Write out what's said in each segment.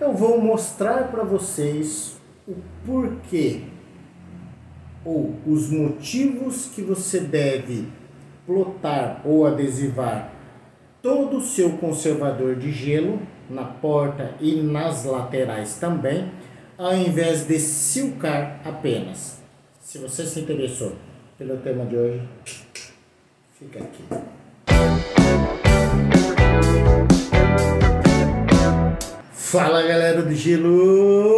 eu vou mostrar para vocês o porquê ou os motivos que você deve plotar ou adesivar todo o seu conservador de gelo na porta e nas laterais também, ao invés de silcar apenas. Se você se interessou pelo tema de hoje, fica aqui. Fala galera do Gelo!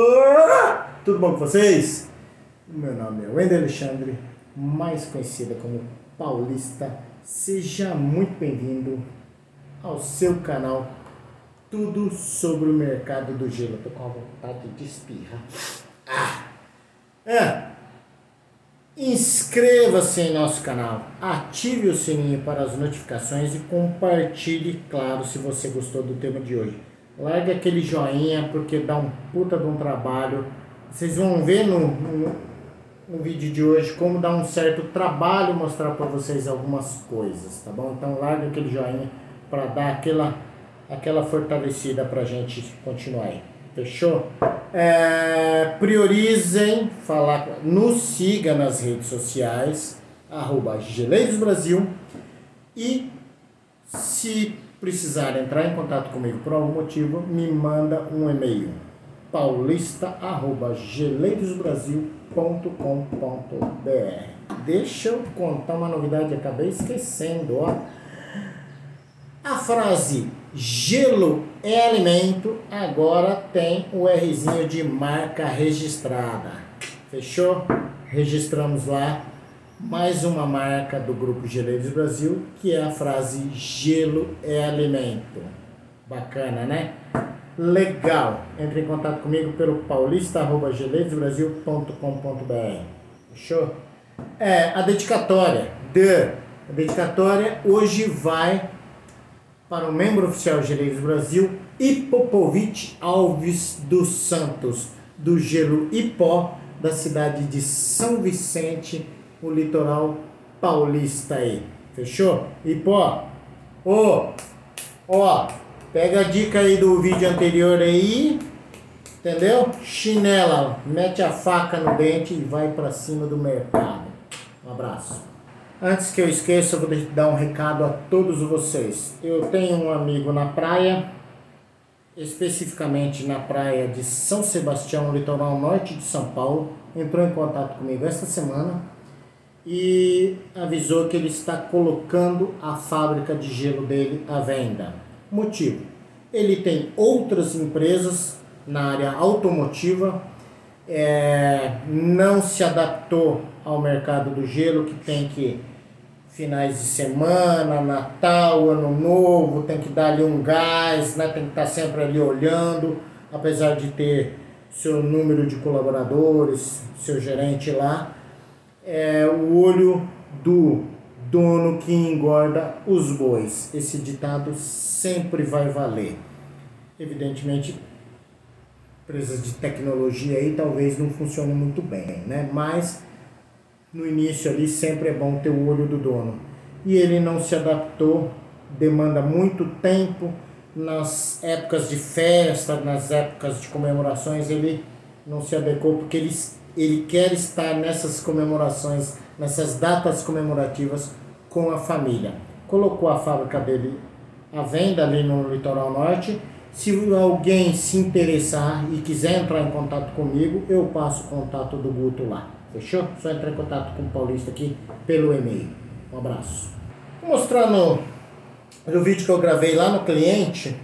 Tudo bom com vocês? Meu nome é Wendel Alexandre, mais conhecida como Paulista. Seja muito bem-vindo ao seu canal Tudo sobre o mercado do gelo. Tô com a vontade de espirrar. Ah! É. Inscreva-se em nosso canal, ative o sininho para as notificações e compartilhe, claro, se você gostou do tema de hoje. Larga aquele joinha porque dá um puta de um trabalho. Vocês vão ver no, no, no vídeo de hoje como dá um certo trabalho mostrar para vocês algumas coisas, tá bom? Então larga aquele joinha para dar aquela, aquela fortalecida para a gente continuar aí. Fechou? É, priorizem falar, nos siga nas redes sociais, arroba Brasil e se precisar entrar em contato comigo por algum motivo, me manda um e-mail paulista@geleirosbrasil.com.br. Deixa eu contar uma novidade, acabei esquecendo, ó. A frase gelo é alimento agora tem o Rzinho de marca registrada. Fechou? Registramos lá mais uma marca do Grupo Geleiros Brasil, que é a frase gelo é alimento. Bacana, né? Legal. Entre em contato comigo pelo paulista.geleirosbrasil.com.br. Fechou? É, a dedicatória. De, a dedicatória hoje vai para o membro oficial Geleiros Brasil, Ipopovic Alves dos Santos, do Gelo Ipó, da cidade de São Vicente, o litoral paulista aí. Fechou? Ipó, ô, ó, pega a dica aí do vídeo anterior aí, entendeu? Chinela, mete a faca no dente e vai para cima do mercado. Um abraço. Antes que eu esqueça, eu vou dar um recado a todos vocês. Eu tenho um amigo na praia, especificamente na praia de São Sebastião, litoral norte de São Paulo, entrou em contato comigo esta semana e avisou que ele está colocando a fábrica de gelo dele à venda. Motivo: ele tem outras empresas na área automotiva, é, não se adaptou ao mercado do gelo que tem que finais de semana, Natal, Ano Novo, tem que dar ali um gás, né? tem que estar sempre ali olhando, apesar de ter seu número de colaboradores, seu gerente lá, é o olho do dono que engorda os bois. Esse ditado sempre vai valer. Evidentemente, empresas de tecnologia aí talvez não funcionem muito bem, né? Mas no início ali sempre é bom ter o olho do dono. E ele não se adaptou, demanda muito tempo. Nas épocas de festa, nas épocas de comemorações, ele não se adequou porque ele, ele quer estar nessas comemorações, nessas datas comemorativas com a família. Colocou a fábrica dele à venda ali no litoral norte. Se alguém se interessar e quiser entrar em contato comigo, eu passo o contato do Guto lá. Fechou? Só entrar em contato com o Paulista aqui pelo e-mail. Um abraço. Vou mostrar no, no vídeo que eu gravei lá no cliente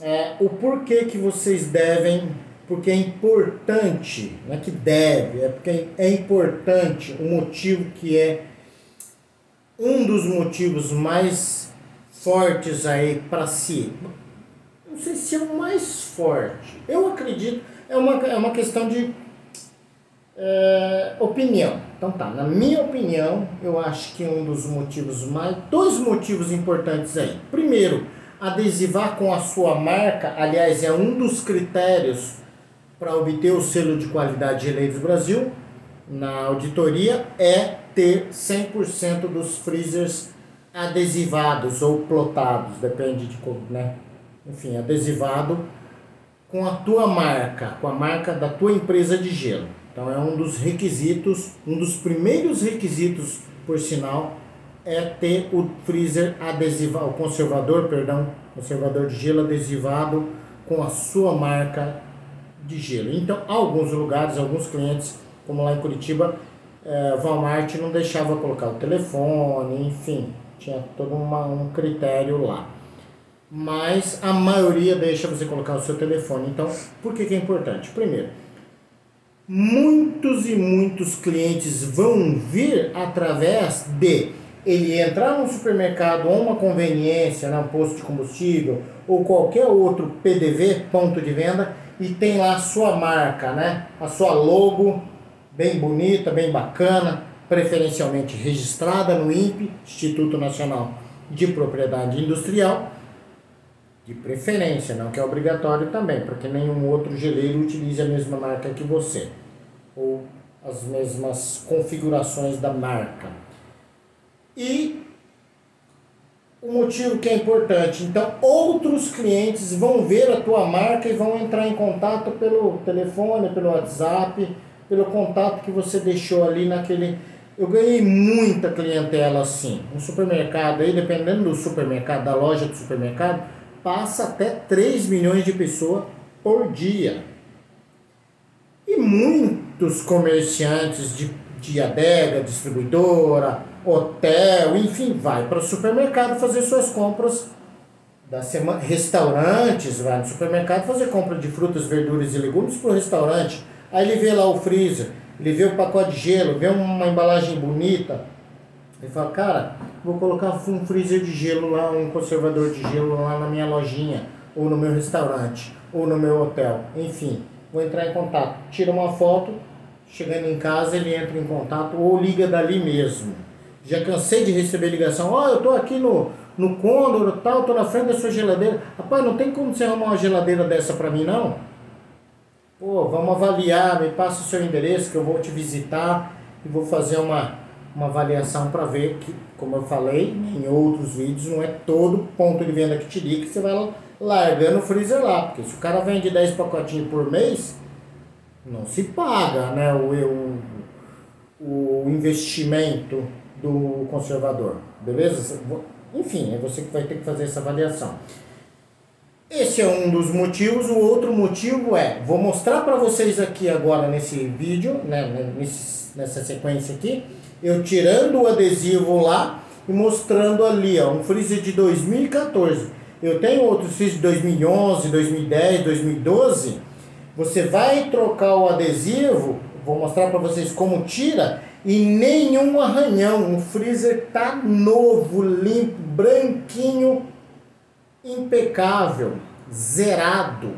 é, o porquê que vocês devem, porque é importante, não é que deve, é porque é importante, o motivo que é um dos motivos mais fortes aí para si. Não sei se é o mais forte. Eu acredito, é uma, é uma questão de é, opinião. Então tá, na minha opinião, eu acho que um dos motivos mais. Dois motivos importantes aí. Primeiro, adesivar com a sua marca, aliás, é um dos critérios para obter o selo de qualidade de Eleitos Brasil na auditoria é ter 100% dos freezers adesivados ou plotados, depende de como, né? Enfim, adesivado com a tua marca, com a marca da tua empresa de gelo. Então é um dos requisitos, um dos primeiros requisitos, por sinal, é ter o freezer adesivado, o conservador, perdão, conservador de gelo adesivado com a sua marca de gelo. Então, alguns lugares, alguns clientes, como lá em Curitiba, é, Walmart não deixava colocar o telefone, enfim, tinha todo uma, um critério lá. Mas a maioria deixa você colocar o seu telefone. Então, por que, que é importante? Primeiro, muitos e muitos clientes vão vir através de ele entrar num supermercado ou uma conveniência, né, um posto de combustível ou qualquer outro PDV, ponto de venda, e tem lá a sua marca, né, a sua logo bem bonita, bem bacana, preferencialmente registrada no INPE, Instituto Nacional de Propriedade Industrial, de preferência, não que é obrigatório também, para que nenhum outro geleiro utilize a mesma marca que você, ou as mesmas configurações da marca. E o motivo que é importante, então outros clientes vão ver a tua marca e vão entrar em contato pelo telefone, pelo WhatsApp, pelo contato que você deixou ali naquele. Eu ganhei muita clientela assim. Um supermercado aí, dependendo do supermercado, da loja do supermercado, passa até 3 milhões de pessoas por dia. E muitos comerciantes de, de adega, distribuidora, hotel, enfim, vai para o supermercado fazer suas compras da semana. Restaurantes, vai no supermercado fazer compra de frutas, verduras e legumes para o restaurante Aí ele vê lá o freezer, ele vê o pacote de gelo, vê uma embalagem bonita. Ele fala, cara, vou colocar um freezer de gelo lá, um conservador de gelo lá na minha lojinha, ou no meu restaurante, ou no meu hotel. Enfim, vou entrar em contato. Tira uma foto, chegando em casa ele entra em contato ou liga dali mesmo. Já cansei de receber ligação, ó, oh, eu tô aqui no, no Condor tal, tô na frente da sua geladeira. Rapaz, não tem como você arrumar uma geladeira dessa pra mim não? Pô, vamos avaliar, me passa o seu endereço que eu vou te visitar e vou fazer uma, uma avaliação para ver que, como eu falei em outros vídeos, não é todo ponto de venda que te liga que você vai largando o freezer lá. Porque se o cara vende 10 pacotinhos por mês, não se paga né, o, o, investimento do conservador. Beleza? Enfim, é você que vai ter que fazer essa avaliação. Esse é um dos motivos. O outro motivo é, vou mostrar para vocês aqui agora nesse vídeo, né, né, nessa sequência aqui, eu tirando o adesivo lá e mostrando ali, ó, um freezer de 2014. Eu tenho outros freezer de 2011, 2010, 2012. Você vai trocar o adesivo, vou mostrar para vocês como tira e nenhum arranhão. O freezer tá novo, limpo, branquinho impecável, zerado,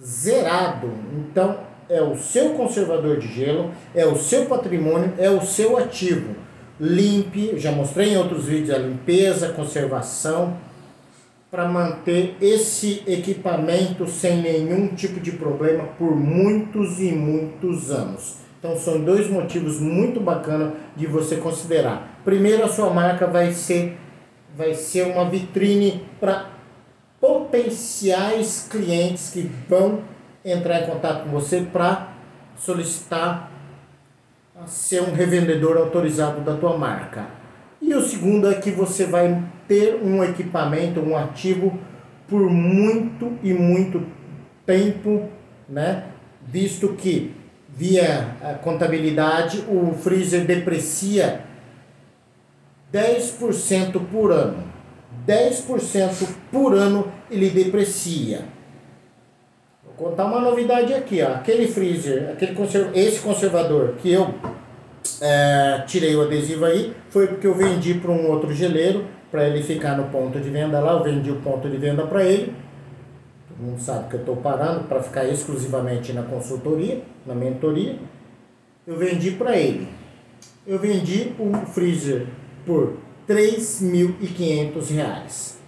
zerado. Então é o seu conservador de gelo, é o seu patrimônio, é o seu ativo. Limpe, já mostrei em outros vídeos a limpeza, conservação, para manter esse equipamento sem nenhum tipo de problema por muitos e muitos anos. Então são dois motivos muito bacanas de você considerar. Primeiro, a sua marca vai ser vai ser uma vitrine para potenciais clientes que vão entrar em contato com você para solicitar ser um revendedor autorizado da tua marca. E o segundo é que você vai ter um equipamento, um ativo por muito e muito tempo, né? Visto que via a contabilidade o freezer deprecia 10% por ano. 10% por ano ele deprecia. Vou contar uma novidade aqui, ó. Aquele freezer, aquele conserv esse conservador que eu é, tirei o adesivo aí, foi porque eu vendi para um outro geleiro, para ele ficar no ponto de venda lá, eu vendi o ponto de venda para ele. Todo mundo sabe que eu estou parando para ficar exclusivamente na consultoria, na mentoria. Eu vendi para ele. Eu vendi o freezer por 3.500 reais.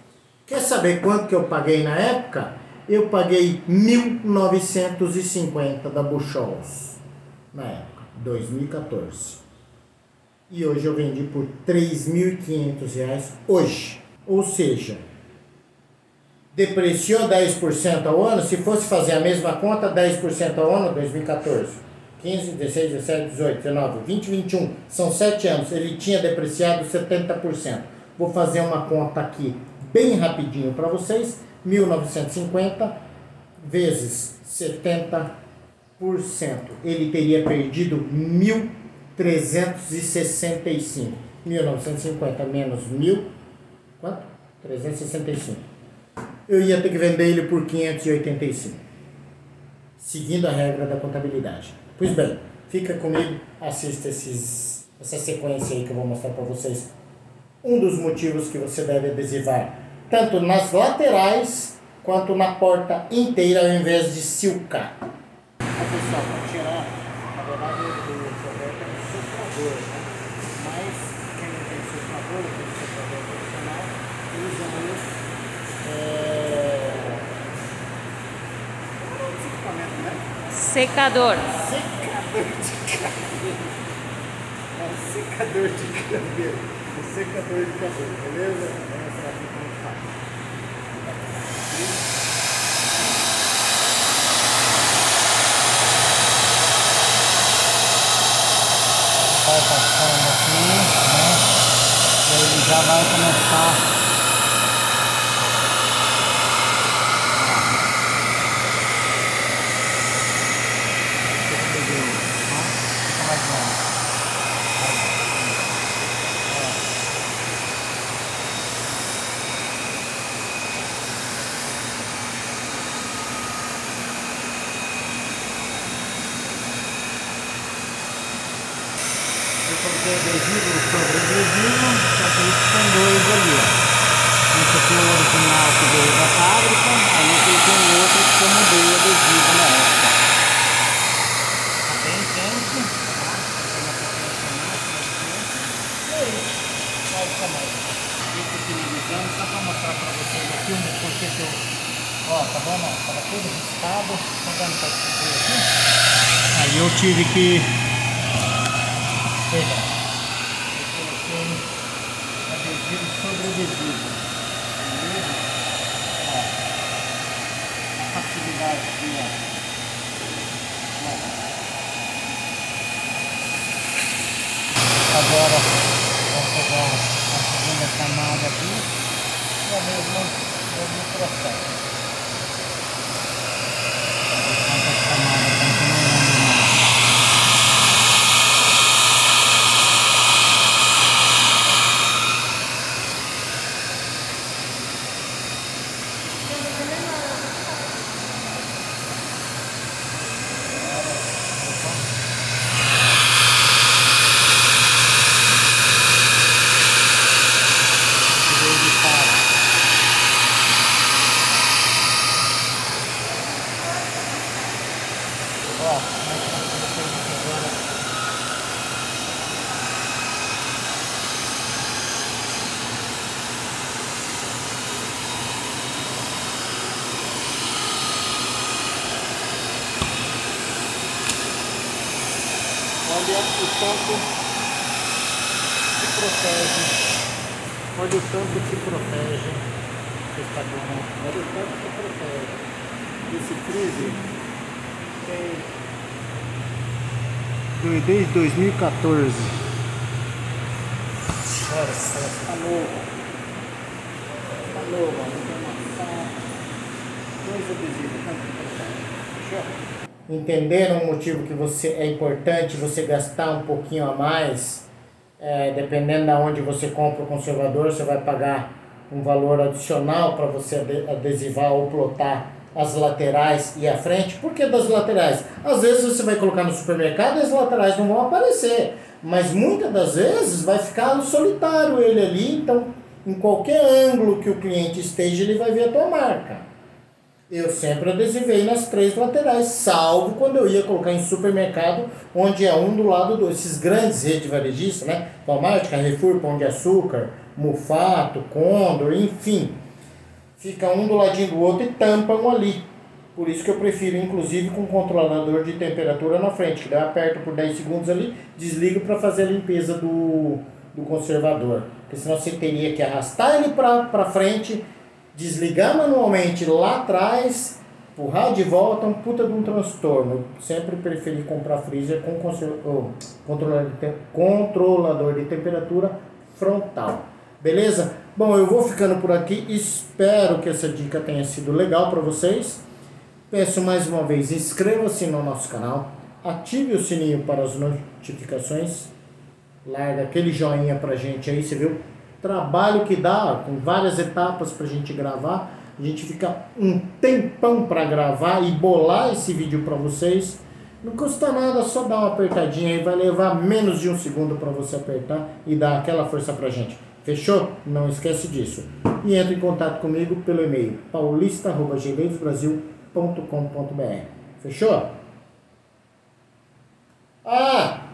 Quer saber quanto que eu paguei na época? Eu paguei 1.950 da Buchholz na época, 2014. E hoje eu vendi por 3.500 reais hoje. Ou seja, depreciou 10% ao ano, se fosse fazer a mesma conta, 10% ao ano, 2014, 15, 16, 17, 18, 19, 20, 21, são 7 anos, ele tinha depreciado 70%. Vou fazer uma conta aqui bem rapidinho para vocês, 1950 vezes 70%, ele teria perdido 1.365. 1950 menos 1.000, quanto? 365 eu ia ter que vender ele por 585, seguindo a regra da contabilidade. Pois bem, fica comigo, assista esses, essa sequência aí que eu vou mostrar para vocês. Um dos motivos que você deve adesivar, tanto nas laterais quanto na porta inteira, ao invés de silcar. Atenção, para tirar, na verdade, o coberto é um soprador, né? mas quem não tem soprador, tem soprador profissional, usa isso. É, Secador. Secador de cabelo. É um secador de cabelo. Um secador de cabelo, beleza? Vou mostrar aqui como. Vai passando aqui, né? Ele já vai começar coloquei adesivo sobre adesivo, só que isso tem dois ali, ó. Esse aqui é o original que veio da fábrica, aí eu coloquei um outro que eu mudei o adesivo na época. Tá bem quente, tá? E é isso, basicamente. Isso aqui ligando, só para mostrar para vocês aqui um porquê que eu... Ó, tá vendo? Tava tudo riscado, tá dando ver aqui? Aí eu tive que Perdão. Eu coloquei adesivo. Beleza? Ó. A facilidade aqui, ó. Agora vamos pegar a segunda camada aqui e o mesmo, mesmo processo. olha o tanto se protege, olha o tanto se protege, está bom, olha o tanto se protege. Esse freezer tem desde 2014. Olha, está novo. Está novo, maçã. Dois adesivos, tanto Fechou? entenderam o motivo que você é importante você gastar um pouquinho a mais, é, dependendo de onde você compra o conservador, você vai pagar um valor adicional para você adesivar ou plotar as laterais e a frente. Por que das laterais? Às vezes você vai colocar no supermercado e as laterais não vão aparecer, mas muitas das vezes vai ficar solitário ele ali, então em qualquer ângulo que o cliente esteja, ele vai ver a tua marca. Eu sempre adesivei nas três laterais, salvo quando eu ia colocar em supermercado, onde é um do lado do esses grandes redes varejistas, né? Walmart, Carrefour, Pão de Açúcar, Mufato, Condor, enfim. Fica um do ladinho do outro e tampam ali. Por isso que eu prefiro, inclusive, com controlador de temperatura na frente, que eu aperto por 10 segundos ali, desligo para fazer a limpeza do, do conservador. Porque senão você teria que arrastar ele para frente desligar manualmente lá atrás, empurrar de volta, um puta de um transtorno. Eu sempre preferi comprar freezer com controlador de, controlador de temperatura frontal. Beleza? Bom, eu vou ficando por aqui. Espero que essa dica tenha sido legal para vocês. Peço mais uma vez, inscreva-se no nosso canal, ative o sininho para as notificações, larga aquele joinha pra gente aí, você viu? Trabalho que dá, com várias etapas pra gente gravar. A gente fica um tempão para gravar e bolar esse vídeo para vocês. Não custa nada, só dar uma apertadinha aí, vai levar menos de um segundo para você apertar e dar aquela força pra gente. Fechou? Não esquece disso. E entre em contato comigo pelo e-mail paulista.geleiros.brasil.com.br. Fechou? Ah!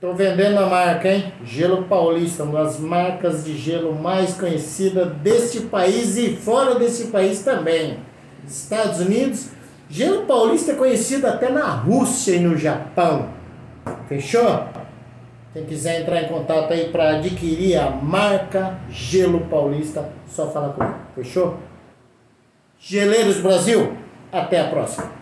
Tô vendendo a marca, hein? Gelo Paulista, uma das marcas de gelo mais conhecidas deste país e fora desse país também. Estados Unidos, Gelo Paulista é conhecido até na Rússia e no Japão. Fechou? Quem quiser entrar em contato aí para adquirir a marca Gelo Paulista, só fala comigo. Fechou? Geleiros Brasil, até a próxima.